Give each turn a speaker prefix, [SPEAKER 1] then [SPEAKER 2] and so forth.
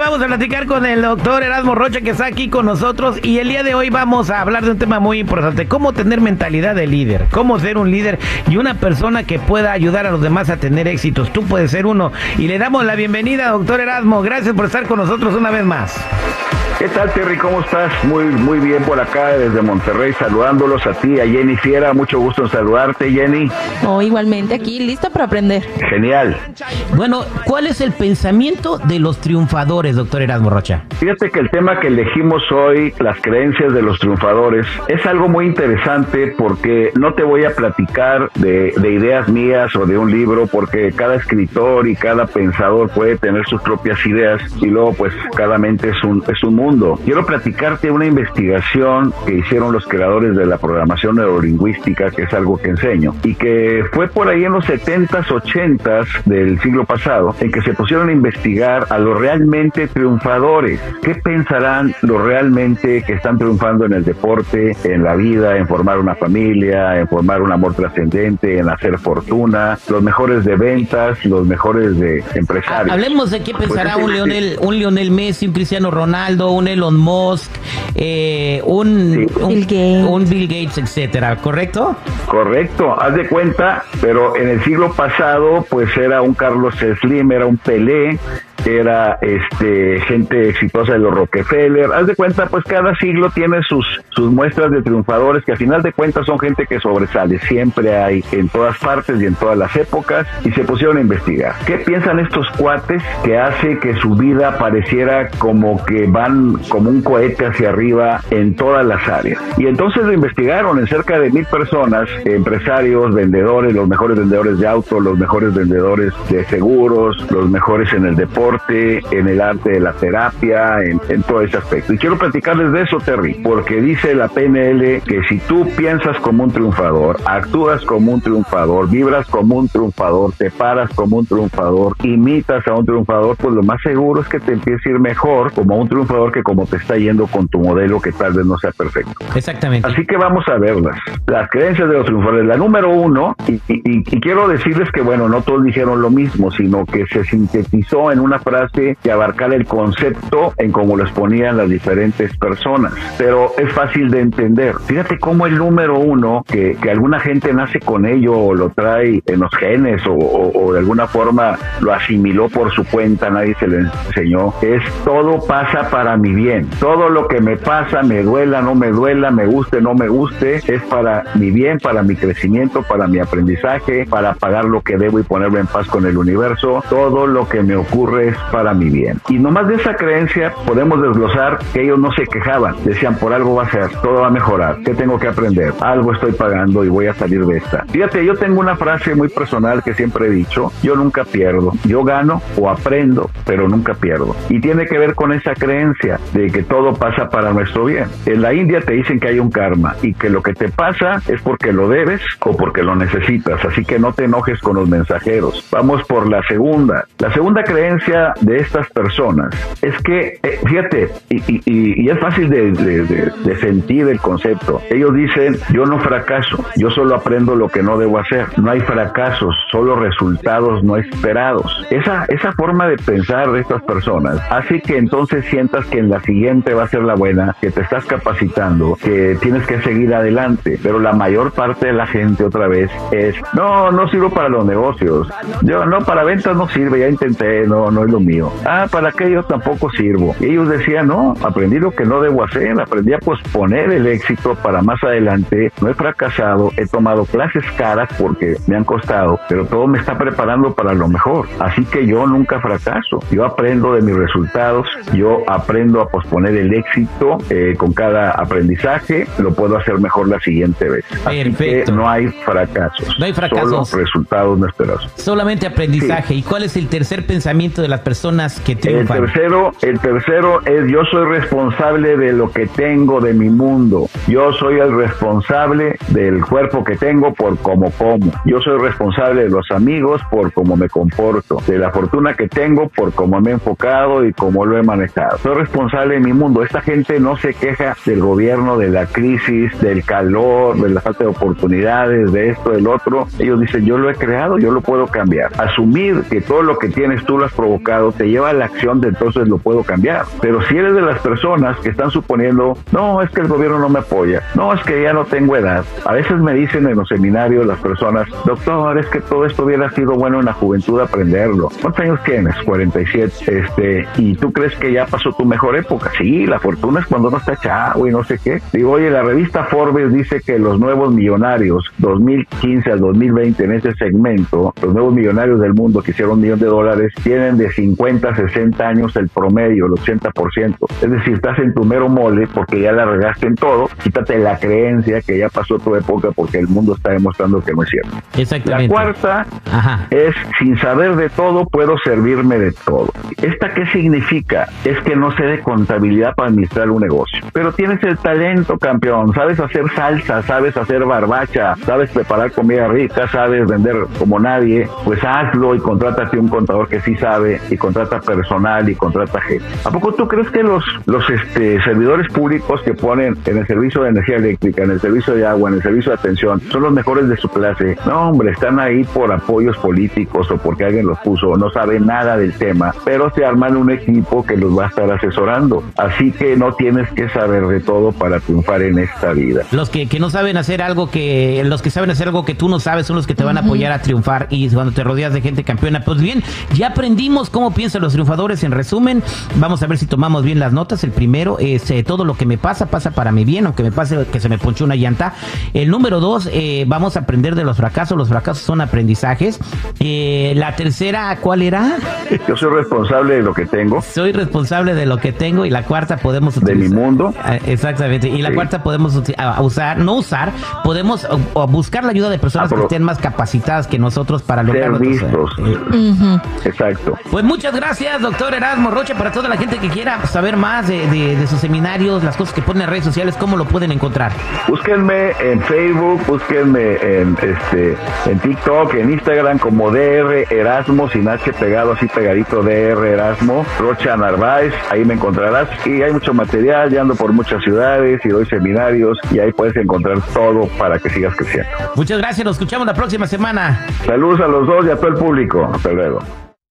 [SPEAKER 1] Vamos a platicar con el doctor Erasmo Rocha que está aquí con nosotros y el día de hoy vamos a hablar de un tema muy importante, cómo tener mentalidad de líder, cómo ser un líder y una persona que pueda ayudar a los demás a tener éxitos. Tú puedes ser uno y le damos la bienvenida, doctor Erasmo. Gracias por estar con nosotros una vez más.
[SPEAKER 2] ¿Qué tal, Terry? ¿Cómo estás? Muy, muy bien por acá desde Monterrey, saludándolos a ti, a Jenny Fiera. Mucho gusto en saludarte, Jenny.
[SPEAKER 3] Oh, igualmente aquí, listo para aprender.
[SPEAKER 2] Genial.
[SPEAKER 1] Bueno, ¿cuál es el pensamiento de los triunfadores, doctor Erasmo Rocha?
[SPEAKER 2] Fíjate que el tema que elegimos hoy, las creencias de los triunfadores, es algo muy interesante porque no te voy a platicar de, de ideas mías o de un libro, porque cada escritor y cada pensador puede tener sus propias ideas y luego pues cada mente es un, es un mundo Quiero platicarte una investigación que hicieron los creadores de la programación neurolingüística, que es algo que enseño, y que fue por ahí en los 70s, 80s del siglo pasado, en que se pusieron a investigar a los realmente triunfadores. ¿Qué pensarán los realmente que están triunfando en el deporte, en la vida, en formar una familia, en formar un amor trascendente, en hacer fortuna, los mejores de ventas, los mejores de empresarios?
[SPEAKER 1] Hablemos de qué pues pensará un Lionel, un Lionel Messi, un Cristiano Ronaldo, un Elon Musk, eh, un, un, Bill Gates, etcétera, ¿correcto?
[SPEAKER 2] Correcto, haz de cuenta, pero en el siglo pasado, pues era un Carlos Slim, era un Pelé, era este gente exitosa de los Rockefeller. Haz de cuenta, pues cada siglo tiene sus, sus muestras de triunfadores que a final de cuentas son gente que sobresale. Siempre hay en todas partes y en todas las épocas y se pusieron a investigar. ¿Qué piensan estos cuates que hace que su vida pareciera como que van como un cohete hacia arriba en todas las áreas? Y entonces lo investigaron en cerca de mil personas, empresarios, vendedores, los mejores vendedores de autos, los mejores vendedores de seguros, los mejores en el deporte en el arte de la terapia, en, todo ese aspecto. Y quiero platicarles de eso, Terry, porque dice la PNL que si tú piensas como un triunfador, actúas como un triunfador, vibras como un triunfador, te paras como un triunfador, imitas a un triunfador, pues lo más seguro es que te empiece a ir mejor como un triunfador que como te está yendo con tu modelo que tal vez no sea perfecto.
[SPEAKER 1] Exactamente.
[SPEAKER 2] Así que vamos a verlas. Las creencias de los triunfadores. La número uno, y, y quiero decirles que, bueno, no todos dijeron lo mismo, sino que se sintetizó en una frase que abarcar el concepto en cómo lo exponían las diferentes personas. Pero es fácil de entender. Fíjate cómo el número uno, que, que alguna gente nace con ello o lo trae en los genes o, o, de alguna forma lo asimiló por su cuenta, nadie se lo enseñó, es todo pasa para mi bien. Todo lo que me pasa, me duela, no me duela, me guste, no me guste, es para mi bien, para mi crecimiento, para mi aprendizaje, para pagar lo que debo y ponerlo en paz con el universo. Todo lo que me ocurre es para mi bien. Y nomás de esa creencia podemos desglosar que ellos no se quejaban, decían por algo va a ser, todo va a mejorar, ¿qué tengo que aprender? Algo estoy pagando y voy a salir de esta. Fíjate, yo tengo una frase muy personal que siempre he dicho, yo nunca pierdo, yo gano o aprendo, pero nunca pierdo. Y tiene que ver con esa creencia de que todo pasa para nuestro bien. En la India te dicen que hay un karma y que lo que te pasa es porque lo debes o porque lo necesitas, así que no te enojes con los mensajeros. Vamos por la segunda. La segunda creencia de estas personas es que, eh, fíjate, y, es fácil de, sentir el concepto. Ellos dicen, yo no fracaso, yo solo aprendo lo que no debo hacer. No hay fracasos, solo resultados no esperados. Esa, esa forma de pensar de estas personas hace que entonces sientas que en la siguiente va a ser la buena, que te estás capacitando, que tienes que seguir adelante. Pero la mayor parte de la gente otra vez es, no, no sirvo para los negocios. Yo no, para ventas no sirve, ya intenté, no, no lo mío. Ah, para aquello tampoco sirvo. Y ellos decían, no, aprendí lo que no debo hacer, aprendí a posponer el éxito para más adelante, no he fracasado, he tomado clases caras porque me han costado, pero todo me está preparando para lo mejor. Así que yo nunca fracaso, yo aprendo de mis resultados, yo aprendo a posponer el éxito eh, con cada aprendizaje, lo puedo hacer mejor la siguiente vez. Así que no hay fracasos.
[SPEAKER 1] No hay fracasos.
[SPEAKER 2] Solo resultados no esperados.
[SPEAKER 1] Solamente aprendizaje. ¿Y cuál es el tercer pensamiento de la personas que triunfan?
[SPEAKER 2] El tercero, el tercero es yo soy responsable de lo que tengo de mi mundo. Yo soy el responsable del cuerpo que tengo por cómo como. Yo soy responsable de los amigos por cómo me comporto. De la fortuna que tengo por cómo me he enfocado y cómo lo he manejado. Soy responsable de mi mundo. Esta gente no se queja del gobierno, de la crisis, del calor, de la falta de oportunidades, de esto, del otro. Ellos dicen, yo lo he creado, yo lo puedo cambiar. Asumir que todo lo que tienes tú lo has provocado equivocado te lleva a la acción de entonces lo puedo cambiar. Pero si eres de las personas que están suponiendo, no, es que el gobierno no me apoya, no, es que ya no tengo edad. A veces me dicen en los seminarios las personas, doctor, es que todo esto hubiera sido bueno en la juventud aprenderlo. ¿Cuántos años tienes? 47. Este, y tú crees que ya pasó tu mejor época. Sí, la fortuna es cuando no está chavo y no sé qué. Digo, oye, la revista Forbes dice que los nuevos millonarios, 2015 al 2020 en ese segmento, los nuevos millonarios del mundo que hicieron un millón de dólares, tienen de 50 a 60 años el promedio, el 80%. Es decir, estás en tu mero mole porque ya la regaste en todo. Quítate la creencia que ya pasó tu época porque el mundo está demostrando que no es cierto.
[SPEAKER 1] Exactamente.
[SPEAKER 2] La cuarta es, sin saber de todo, puedo servirme de todo. ¿Esta qué significa? Es que no sé de contabilidad para administrar un negocio. Pero tienes el talento, campeón. Sabes hacer salsa, sabes hacer barbacha, sabes preparar comida rica, sabes vender como nadie. Pues hazlo y contrátate un contador que sí sabe y contrata personal y contrata gente. ¿A poco tú crees que los, los este, servidores públicos que ponen en el servicio de energía eléctrica, en el servicio de agua, en el servicio de atención, son los mejores de su clase? No, hombre, están ahí por apoyos políticos o porque alguien los puso, no saben nada del tema, pero se arman un equipo que los va a estar asesorando. Así que no tienes que saber de todo para triunfar en esta vida.
[SPEAKER 1] Los que, que no saben hacer algo que, los que saben hacer algo que tú no sabes son los que te van a apoyar a triunfar y cuando te rodeas de gente campeona. Pues bien, ya aprendimos cómo piensan los triunfadores en resumen. Vamos a ver si tomamos bien las notas. El primero es eh, todo lo que me pasa, pasa para mi bien, aunque me pase que se me ponche una llanta. El número dos, eh, vamos a aprender de los fracasos. Los fracasos son aprendizajes. Eh, la tercera, ¿cuál era?
[SPEAKER 2] Yo soy responsable de lo que tengo.
[SPEAKER 1] Soy responsable de lo que tengo. Y la cuarta podemos
[SPEAKER 2] utilizar. De mi mundo.
[SPEAKER 1] Ah, exactamente. Y la cuarta podemos usar, no usar, podemos buscar la ayuda de personas que estén más capacitadas que nosotros para lograr.
[SPEAKER 2] Ser vistos. Exacto.
[SPEAKER 1] Pues muchas gracias, doctor Erasmo Roche, para toda la gente que quiera saber más de, sus seminarios, las cosas que ponen en redes sociales, ¿cómo lo pueden encontrar?
[SPEAKER 2] Búsquenme en Facebook, búsquenme en este en TikTok, en Instagram como DR Erasmo, sin H pegado así pegadito DR Erasmo, Rocha Narváez, ahí me encontrarás y hay mucho material, ya ando por muchas ciudades y doy seminarios y ahí puedes encontrar todo para que sigas creciendo.
[SPEAKER 1] Muchas gracias, nos escuchamos la próxima semana.
[SPEAKER 2] Saludos a los dos y a todo el público. Hasta luego.